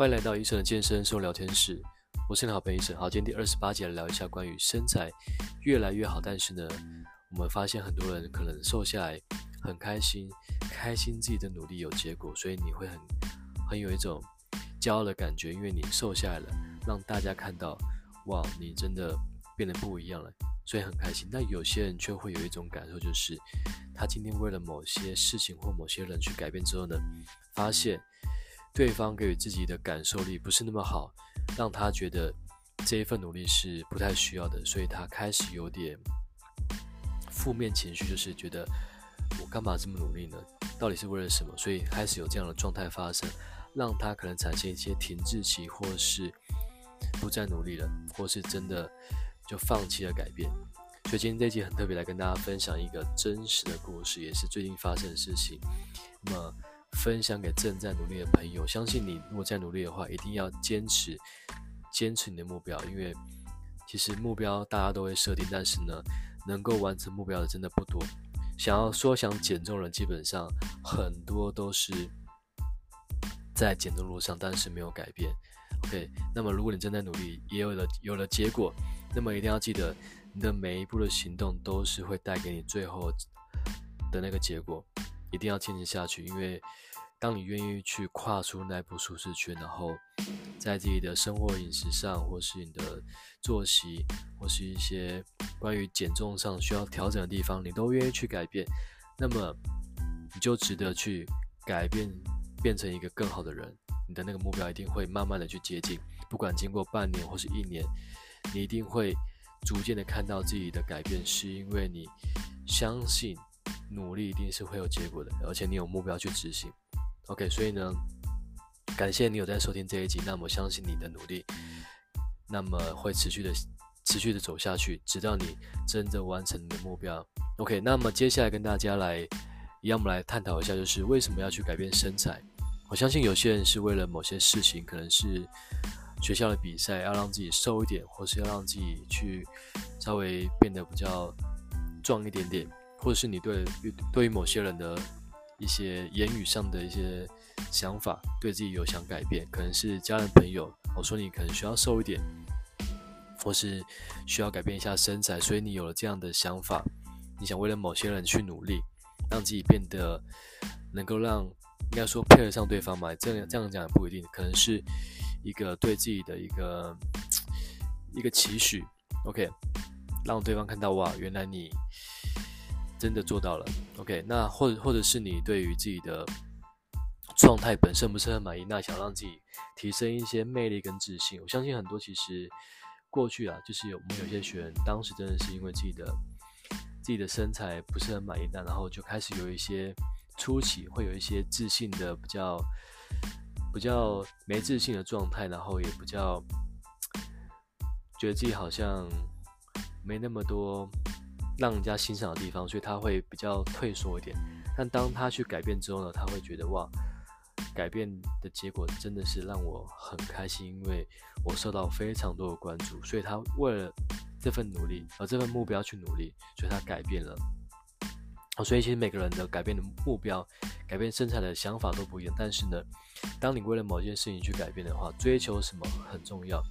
欢迎来到医生的健身生活聊天室，我是你的好朋友医生。好，今天第二十八集来聊一下关于身材越来越好，但是呢，我们发现很多人可能瘦下来很开心，开心自己的努力有结果，所以你会很很有一种骄傲的感觉，因为你瘦下来了，让大家看到，哇，你真的变得不一样了，所以很开心。但有些人却会有一种感受，就是他今天为了某些事情或某些人去改变之后呢，发现。对方给予自己的感受力不是那么好，让他觉得这一份努力是不太需要的，所以他开始有点负面情绪，就是觉得我干嘛这么努力呢？到底是为了什么？所以开始有这样的状态发生，让他可能产生一些停滞期，或是不再努力了，或是真的就放弃了改变。所以今天这一集很特别，来跟大家分享一个真实的故事，也是最近发生的事情。那么。分享给正在努力的朋友，相信你如果在努力的话，一定要坚持，坚持你的目标，因为其实目标大家都会设定，但是呢，能够完成目标的真的不多。想要说想减重的人，基本上很多都是在减重路上，但是没有改变。OK，那么如果你正在努力，也有了有了结果，那么一定要记得，你的每一步的行动都是会带给你最后的那个结果。一定要坚持下去，因为当你愿意去跨出那一步舒适圈，然后在自己的生活饮食上，或是你的作息，或是一些关于减重上需要调整的地方，你都愿意去改变，那么你就值得去改变，变成一个更好的人。你的那个目标一定会慢慢的去接近，不管经过半年或是一年，你一定会逐渐的看到自己的改变，是因为你相信。努力一定是会有结果的，而且你有目标去执行。OK，所以呢，感谢你有在收听这一集。那么相信你的努力，那么会持续的、持续的走下去，直到你真的完成你的目标。OK，那么接下来跟大家来，一样我们来探讨一下，就是为什么要去改变身材。我相信有些人是为了某些事情，可能是学校的比赛，要让自己瘦一点，或是要让自己去稍微变得比较壮一点点。或者是你对对于某些人的一些言语上的一些想法，对自己有想改变，可能是家人朋友，我说你可能需要瘦一点，或是需要改变一下身材，所以你有了这样的想法，你想为了某些人去努力，让自己变得能够让应该说配得上对方嘛？这样这样讲也不一定，可能是一个对自己的一个一个期许，OK，让对方看到哇，原来你。真的做到了，OK，那或者或者是你对于自己的状态本身不是很满意，那想让自己提升一些魅力跟自信。我相信很多其实过去啊，就是有我们有些学员当时真的是因为自己的自己的身材不是很满意，那然后就开始有一些初期会有一些自信的比较比较没自信的状态，然后也比较觉得自己好像没那么多。让人家欣赏的地方，所以他会比较退缩一点。但当他去改变之后呢，他会觉得哇，改变的结果真的是让我很开心，因为我受到非常多的关注。所以他为了这份努力而这份目标去努力，所以他改变了。所以其实每个人的改变的目标、改变身材的想法都不一样。但是呢，当你为了某件事情去改变的话，追求什么很重要。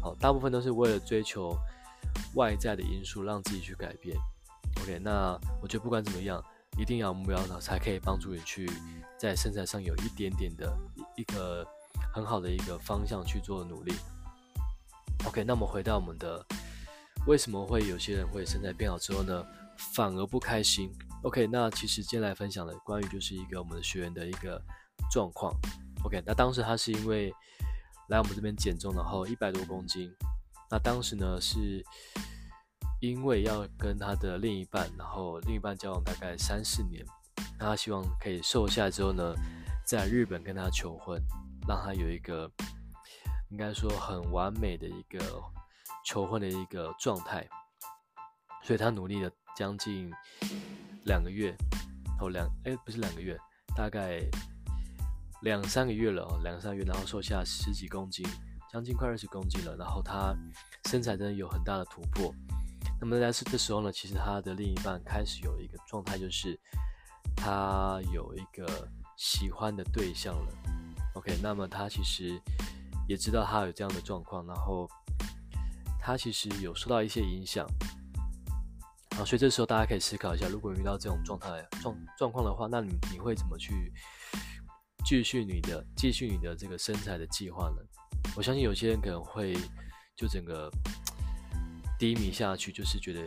好，大部分都是为了追求。外在的因素让自己去改变，OK，那我觉得不管怎么样，一定要有目标呢，才可以帮助你去在身材上有一点点的一个很好的一个方向去做努力。OK，那么回到我们的为什么会有些人会身材变好之后呢，反而不开心？OK，那其实今天来分享的关于就是一个我们的学员的一个状况。OK，那当时他是因为来我们这边减重，然后一百多公斤。那当时呢，是因为要跟他的另一半，然后另一半交往大概三四年，那他希望可以瘦下来之后呢，在日本跟他求婚，让他有一个应该说很完美的一个求婚的一个状态，所以他努力了将近两个月，哦两哎不是两个月，大概两三个月了哦，两三个月，然后瘦下十几公斤。将近快二十公斤了，然后他身材真的有很大的突破。那么在这时候呢，其实他的另一半开始有一个状态，就是他有一个喜欢的对象了。OK，那么他其实也知道他有这样的状况，然后他其实有受到一些影响。好，所以这时候大家可以思考一下，如果遇到这种状态状状况的话，那你你会怎么去继续你的继续你的这个身材的计划呢？我相信有些人可能会就整个低迷下去，就是觉得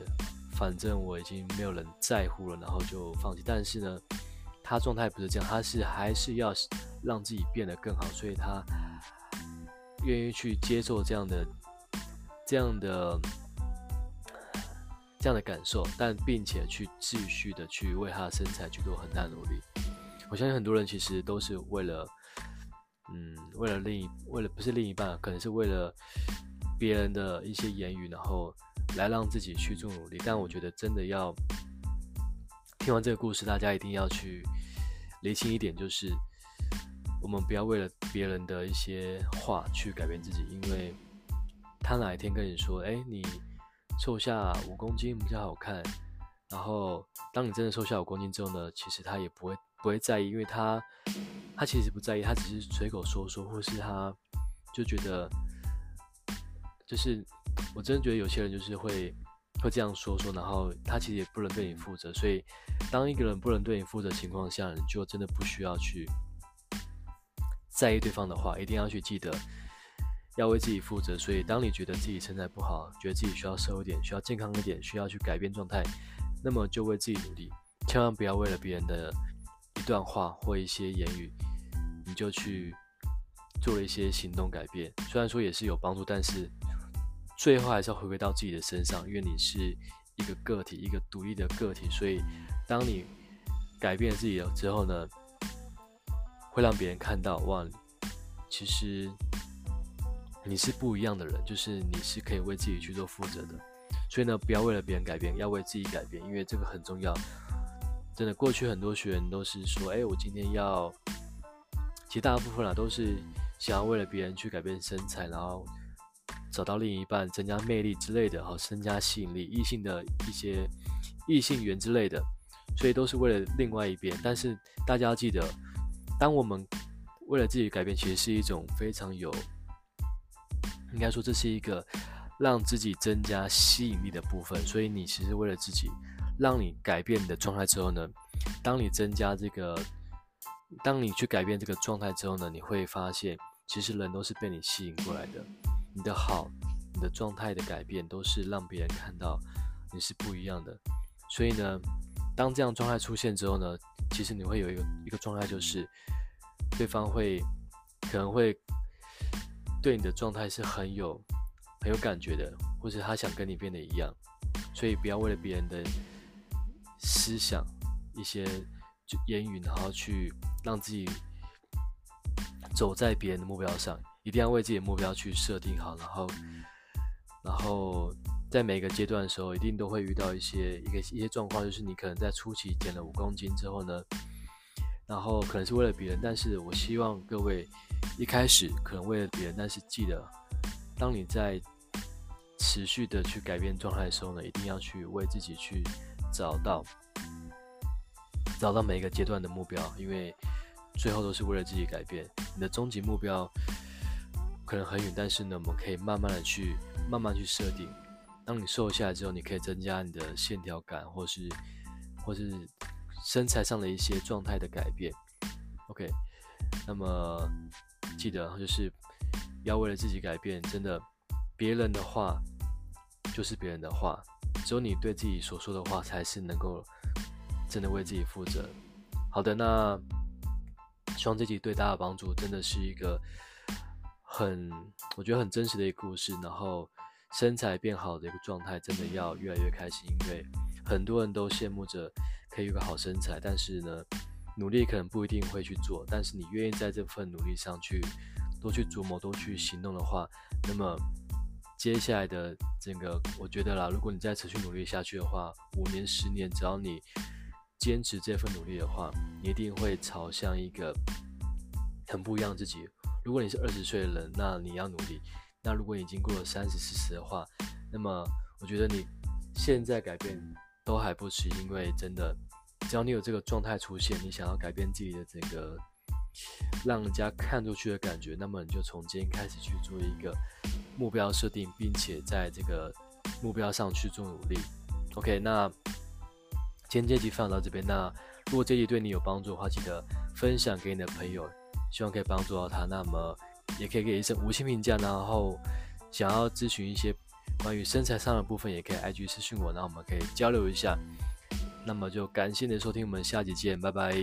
反正我已经没有人在乎了，然后就放弃。但是呢，他状态不是这样，他是还是要让自己变得更好，所以他愿意去接受这样的这样的这样的感受，但并且去继续的去为他的身材去做很大的努力。我相信很多人其实都是为了。嗯，为了另一，为了不是另一半，可能是为了别人的一些言语，然后来让自己去做努力。但我觉得真的要听完这个故事，大家一定要去厘清一点，就是我们不要为了别人的一些话去改变自己，因为他哪一天跟你说，哎，你瘦下五公斤比较好看，然后当你真的瘦下五公斤之后呢，其实他也不会不会在意，因为他。他其实不在意，他只是随口说说，或是他就觉得，就是我真的觉得有些人就是会会这样说说，然后他其实也不能对你负责，所以当一个人不能对你负责情况下，你就真的不需要去在意对方的话，一定要去记得要为自己负责。所以当你觉得自己身材不好，觉得自己需要瘦一点，需要健康一点，需要去改变状态，那么就为自己努力，千万不要为了别人的。一段话或一些言语，你就去做了一些行动改变。虽然说也是有帮助，但是最后还是要回归到自己的身上，因为你是一个个体，一个独立的个体。所以，当你改变自己了之后呢，会让别人看到，哇，其实你是不一样的人，就是你是可以为自己去做负责的。所以呢，不要为了别人改变，要为自己改变，因为这个很重要。真的，过去很多学员都是说：“哎，我今天要……其实大部分啊，都是想要为了别人去改变身材，然后找到另一半，增加魅力之类的，好增加吸引力，异性的一些异性缘之类的，所以都是为了另外一边。但是大家要记得，当我们为了自己改变，其实是一种非常有，应该说这是一个让自己增加吸引力的部分。所以你其实为了自己。”让你改变你的状态之后呢，当你增加这个，当你去改变这个状态之后呢，你会发现，其实人都是被你吸引过来的。你的好，你的状态的改变，都是让别人看到你是不一样的。所以呢，当这样状态出现之后呢，其实你会有一个一个状态，就是对方会可能会对你的状态是很有很有感觉的，或者他想跟你变得一样。所以不要为了别人的。思想一些言语，然后去让自己走在别人的目标上，一定要为自己的目标去设定好，然后，然后在每个阶段的时候，一定都会遇到一些一个一些状况，就是你可能在初期减了五公斤之后呢，然后可能是为了别人，但是我希望各位一开始可能为了别人，但是记得，当你在持续的去改变状态的时候呢，一定要去为自己去。找到，找到每一个阶段的目标，因为最后都是为了自己改变。你的终极目标可能很远，但是呢，我们可以慢慢的去，慢慢去设定。当你瘦下来之后，你可以增加你的线条感，或是，或是身材上的一些状态的改变。OK，那么记得就是要为了自己改变，真的，别人的话就是别人的话。只有你对自己所说的话，才是能够真的为自己负责。好的，那希望这集对大家的帮助，真的是一个很我觉得很真实的一个故事。然后身材变好的一个状态，真的要越来越开心，因为很多人都羡慕着可以有个好身材，但是呢，努力可能不一定会去做。但是你愿意在这份努力上去多去琢磨、多去行动的话，那么。接下来的这个，我觉得啦，如果你再持续努力下去的话，五年、十年，只要你坚持这份努力的话，你一定会朝向一个很不一样的自己。如果你是二十岁的人，那你要努力；那如果你已经过了三十、四十的话，那么我觉得你现在改变都还不迟，因为真的，只要你有这个状态出现，你想要改变自己的这个让人家看出去的感觉，那么你就从今天开始去做一个目标设定，并且在这个目标上去做努力。OK，那今天这集分享到这边。那如果这集对你有帮助的话，记得分享给你的朋友，希望可以帮助到他。那么也可以给一声五星评价，然后想要咨询一些关于身材上的部分，也可以 IG 私信我，那我们可以交流一下。那么就感谢你的收听，我们下集见，拜拜。